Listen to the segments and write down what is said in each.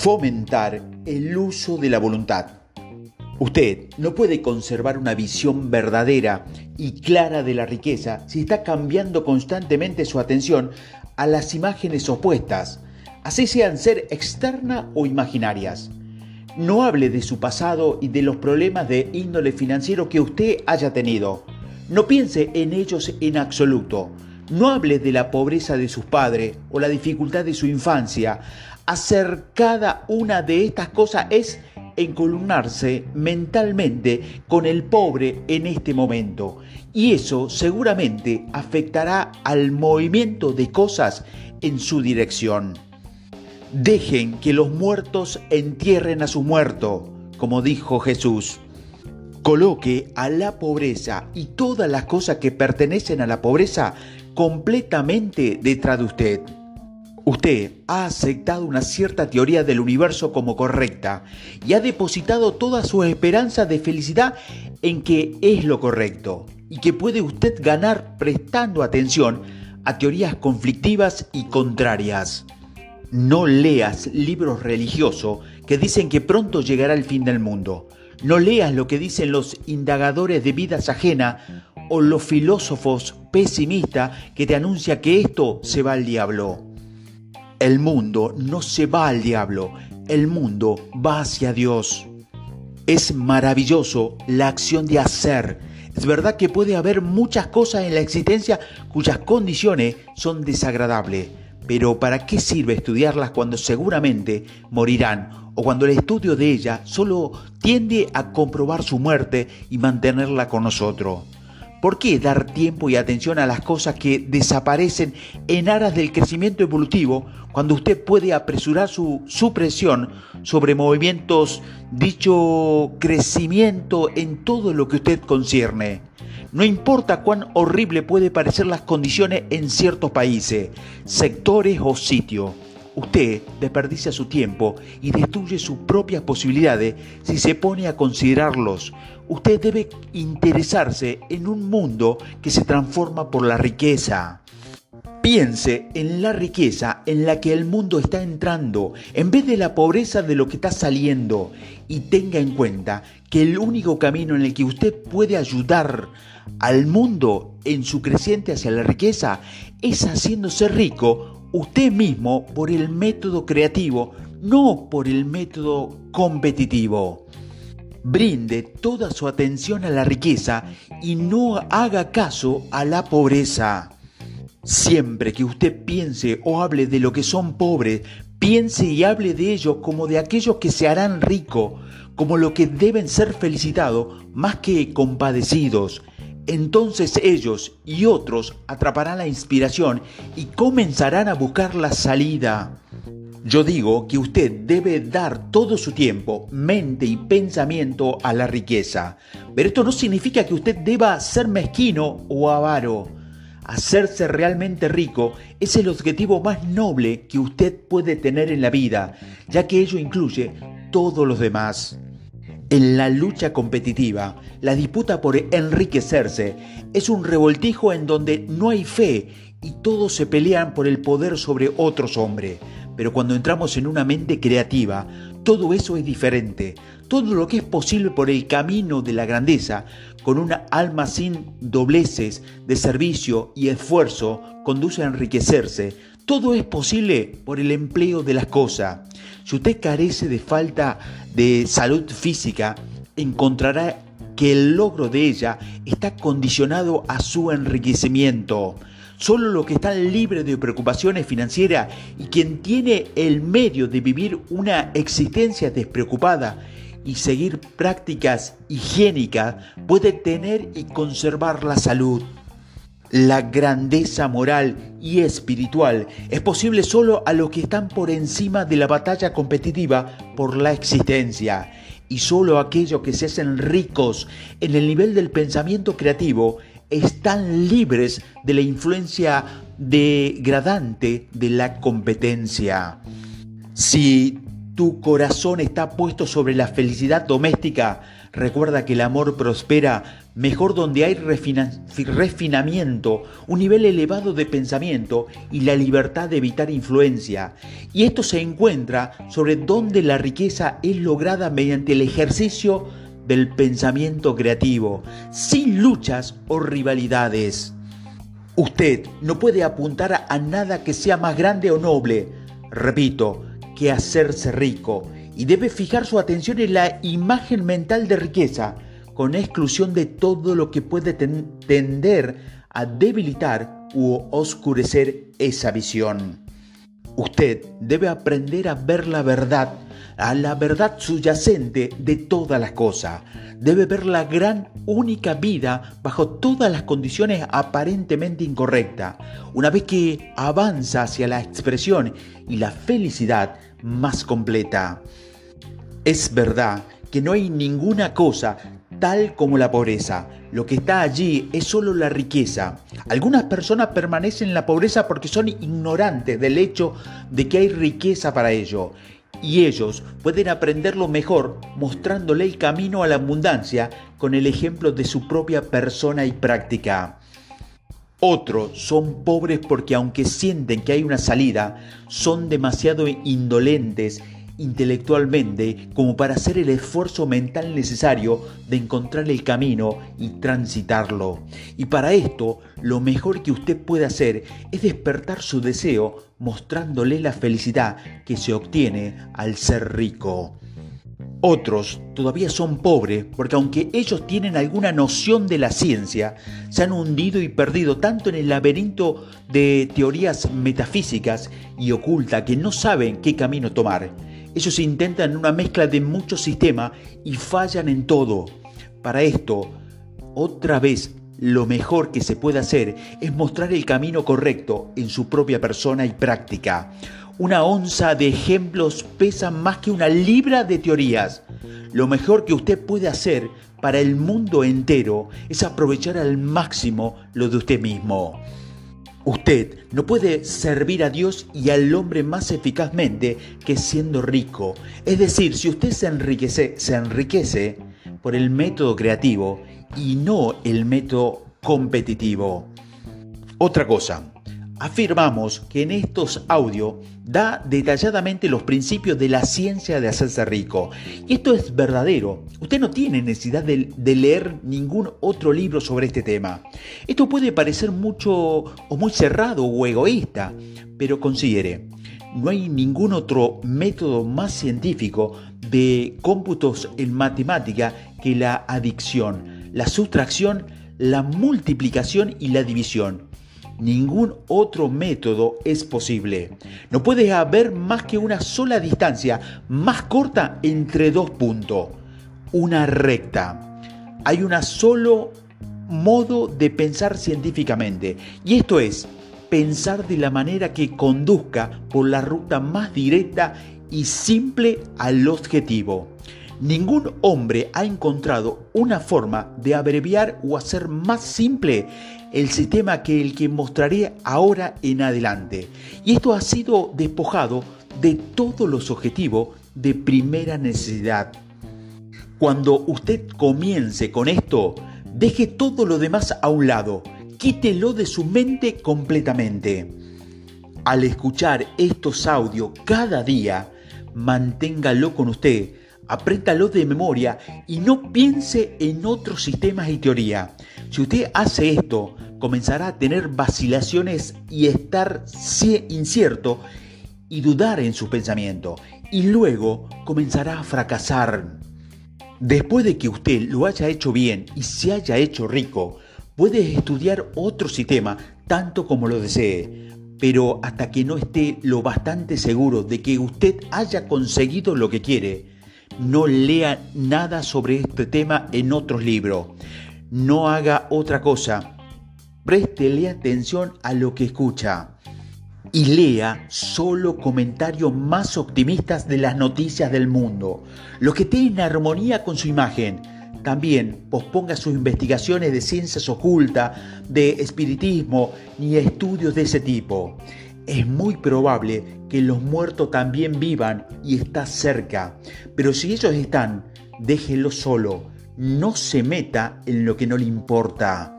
Fomentar el uso de la voluntad. Usted no puede conservar una visión verdadera y clara de la riqueza si está cambiando constantemente su atención a las imágenes opuestas, así sean ser externas o imaginarias. No hable de su pasado y de los problemas de índole financiero que usted haya tenido. No piense en ellos en absoluto. No hable de la pobreza de sus padres o la dificultad de su infancia. Hacer cada una de estas cosas es encolumnarse mentalmente con el pobre en este momento. Y eso seguramente afectará al movimiento de cosas en su dirección. Dejen que los muertos entierren a su muerto, como dijo Jesús. Coloque a la pobreza y todas las cosas que pertenecen a la pobreza completamente detrás de usted. Usted ha aceptado una cierta teoría del universo como correcta y ha depositado toda su esperanza de felicidad en que es lo correcto y que puede usted ganar prestando atención a teorías conflictivas y contrarias. No leas libros religiosos que dicen que pronto llegará el fin del mundo. No leas lo que dicen los indagadores de vidas ajenas o los filósofos pesimistas que te anuncian que esto se va al diablo. El mundo no se va al diablo, el mundo va hacia Dios. Es maravilloso la acción de hacer. Es verdad que puede haber muchas cosas en la existencia cuyas condiciones son desagradables, pero ¿para qué sirve estudiarlas cuando seguramente morirán o cuando el estudio de ellas solo tiende a comprobar su muerte y mantenerla con nosotros? ¿Por qué dar tiempo y atención a las cosas que desaparecen en aras del crecimiento evolutivo cuando usted puede apresurar su supresión sobre movimientos, dicho crecimiento en todo lo que usted concierne? No importa cuán horrible puede parecer las condiciones en ciertos países, sectores o sitios. Usted desperdicia su tiempo y destruye sus propias posibilidades si se pone a considerarlos. Usted debe interesarse en un mundo que se transforma por la riqueza. Piense en la riqueza en la que el mundo está entrando en vez de la pobreza de lo que está saliendo y tenga en cuenta que el único camino en el que usted puede ayudar al mundo en su creciente hacia la riqueza es haciéndose rico usted mismo por el método creativo, no por el método competitivo. Brinde toda su atención a la riqueza y no haga caso a la pobreza. Siempre que usted piense o hable de lo que son pobres, piense y hable de ellos como de aquellos que se harán ricos, como lo que deben ser felicitados más que compadecidos, entonces ellos y otros atraparán la inspiración y comenzarán a buscar la salida. Yo digo que usted debe dar todo su tiempo, mente y pensamiento a la riqueza. Pero esto no significa que usted deba ser mezquino o avaro. Hacerse realmente rico es el objetivo más noble que usted puede tener en la vida, ya que ello incluye todos los demás. En la lucha competitiva, la disputa por enriquecerse es un revoltijo en donde no hay fe y todos se pelean por el poder sobre otros hombres. Pero cuando entramos en una mente creativa, todo eso es diferente. Todo lo que es posible por el camino de la grandeza, con una alma sin dobleces de servicio y esfuerzo, conduce a enriquecerse. Todo es posible por el empleo de las cosas. Si usted carece de falta de salud física, encontrará que el logro de ella está condicionado a su enriquecimiento. Solo los que están libres de preocupaciones financieras y quien tiene el medio de vivir una existencia despreocupada y seguir prácticas higiénicas puede tener y conservar la salud. La grandeza moral y espiritual es posible solo a los que están por encima de la batalla competitiva por la existencia y solo aquellos que se hacen ricos en el nivel del pensamiento creativo están libres de la influencia degradante de la competencia. Si tu corazón está puesto sobre la felicidad doméstica, Recuerda que el amor prospera mejor donde hay refinamiento, un nivel elevado de pensamiento y la libertad de evitar influencia. Y esto se encuentra sobre donde la riqueza es lograda mediante el ejercicio del pensamiento creativo, sin luchas o rivalidades. Usted no puede apuntar a nada que sea más grande o noble, repito, que hacerse rico y debe fijar su atención en la imagen mental de riqueza, con exclusión de todo lo que puede tender a debilitar u oscurecer esa visión. Usted debe aprender a ver la verdad, a la verdad subyacente de todas las cosas. Debe ver la gran única vida bajo todas las condiciones aparentemente incorrectas. Una vez que avanza hacia la expresión y la felicidad más completa. Es verdad que no hay ninguna cosa tal como la pobreza. Lo que está allí es solo la riqueza. Algunas personas permanecen en la pobreza porque son ignorantes del hecho de que hay riqueza para ello. Y ellos pueden aprenderlo mejor mostrándole el camino a la abundancia con el ejemplo de su propia persona y práctica. Otros son pobres porque aunque sienten que hay una salida, son demasiado indolentes intelectualmente como para hacer el esfuerzo mental necesario de encontrar el camino y transitarlo. Y para esto, lo mejor que usted puede hacer es despertar su deseo mostrándole la felicidad que se obtiene al ser rico. Otros todavía son pobres porque aunque ellos tienen alguna noción de la ciencia, se han hundido y perdido tanto en el laberinto de teorías metafísicas y oculta que no saben qué camino tomar. Ellos intentan una mezcla de muchos sistemas y fallan en todo. Para esto, otra vez, lo mejor que se puede hacer es mostrar el camino correcto en su propia persona y práctica. Una onza de ejemplos pesa más que una libra de teorías. Lo mejor que usted puede hacer para el mundo entero es aprovechar al máximo lo de usted mismo. Usted no puede servir a Dios y al hombre más eficazmente que siendo rico. Es decir, si usted se enriquece, se enriquece por el método creativo y no el método competitivo. Otra cosa, afirmamos que en estos audios da detalladamente los principios de la ciencia de hacerse rico. Y esto es verdadero. Usted no tiene necesidad de, leer ningún otro libro sobre este tema. Esto puede parecer mucho o muy cerrado o egoísta, pero considere, no hay ningún otro método más científico de cómputos en matemática que la adicción, la sustracción, la multiplicación y la división. Ningún otro método es posible. No puede haber más que una sola distancia más corta entre dos puntos. Una recta. Hay un solo modo de pensar científicamente. Y esto es pensar de la manera que conduzca por la ruta más directa y simple al objetivo. Ningún hombre ha encontrado una forma de abreviar o hacer más simple el sistema que el que mostraré ahora en adelante. Y esto ha sido despojado de todos los objetivos de primera necesidad. Cuando usted comience con esto, deje todo lo demás a un lado, quítelo de su mente completamente. Al escuchar estos audios cada día, manténgalo con usted apréntalo de memoria y no piense en otros sistemas y teoría. Si usted hace esto, comenzará a tener vacilaciones y estar incierto y dudar en su pensamiento. Y luego comenzará a fracasar. Después de que usted lo haya hecho bien y se haya hecho rico, puede estudiar otro sistema tanto como lo desee. Pero hasta que no esté lo bastante seguro de que usted haya conseguido lo que quiere, no lea nada sobre este tema en otros libros. No haga otra cosa. Préstele atención a lo que escucha y lea solo comentarios más optimistas de las noticias del mundo, los que estén en armonía con su imagen. También posponga sus investigaciones de ciencias ocultas, de espiritismo ni estudios de ese tipo es muy probable que los muertos también vivan y está cerca. Pero si ellos están, déjenlo solo. no se meta en lo que no le importa.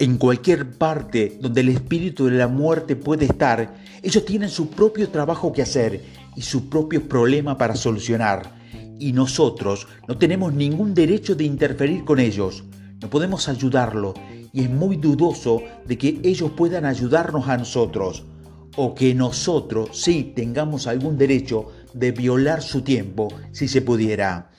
En cualquier parte donde el espíritu de la muerte puede estar, ellos tienen su propio trabajo que hacer y su propio problema para solucionar. Y nosotros no tenemos ningún derecho de interferir con ellos. No podemos ayudarlo y es muy dudoso de que ellos puedan ayudarnos a nosotros o que nosotros sí tengamos algún derecho de violar su tiempo si se pudiera.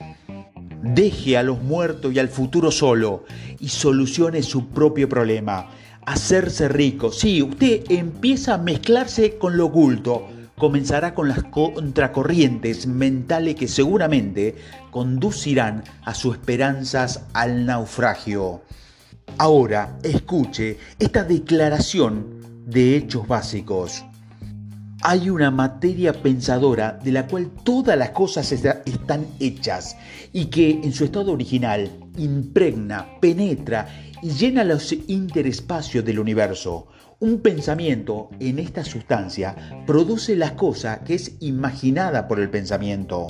Deje a los muertos y al futuro solo y solucione su propio problema. Hacerse rico. Sí, usted empieza a mezclarse con lo oculto. Comenzará con las contracorrientes mentales que seguramente conducirán a sus esperanzas al naufragio. Ahora, escuche esta declaración de hechos básicos. Hay una materia pensadora de la cual todas las cosas están hechas y que en su estado original impregna, penetra y llena los interespacios del universo. Un pensamiento en esta sustancia produce la cosa que es imaginada por el pensamiento.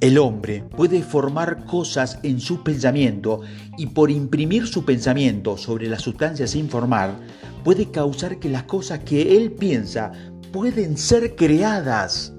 El hombre puede formar cosas en su pensamiento y por imprimir su pensamiento sobre la sustancia sin formar, puede causar que las cosas que él piensa pueden ser creadas.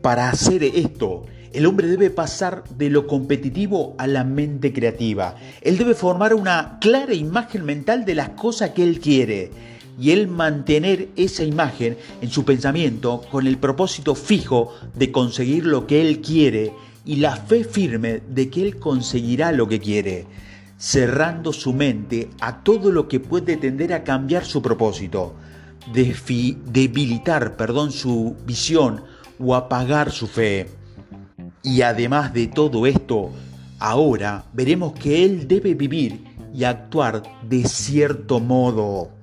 Para hacer esto, el hombre debe pasar de lo competitivo a la mente creativa. Él debe formar una clara imagen mental de las cosas que él quiere y él mantener esa imagen en su pensamiento con el propósito fijo de conseguir lo que él quiere y la fe firme de que él conseguirá lo que quiere, cerrando su mente a todo lo que puede tender a cambiar su propósito debilitar perdón, su visión o apagar su fe. Y además de todo esto, ahora veremos que Él debe vivir y actuar de cierto modo.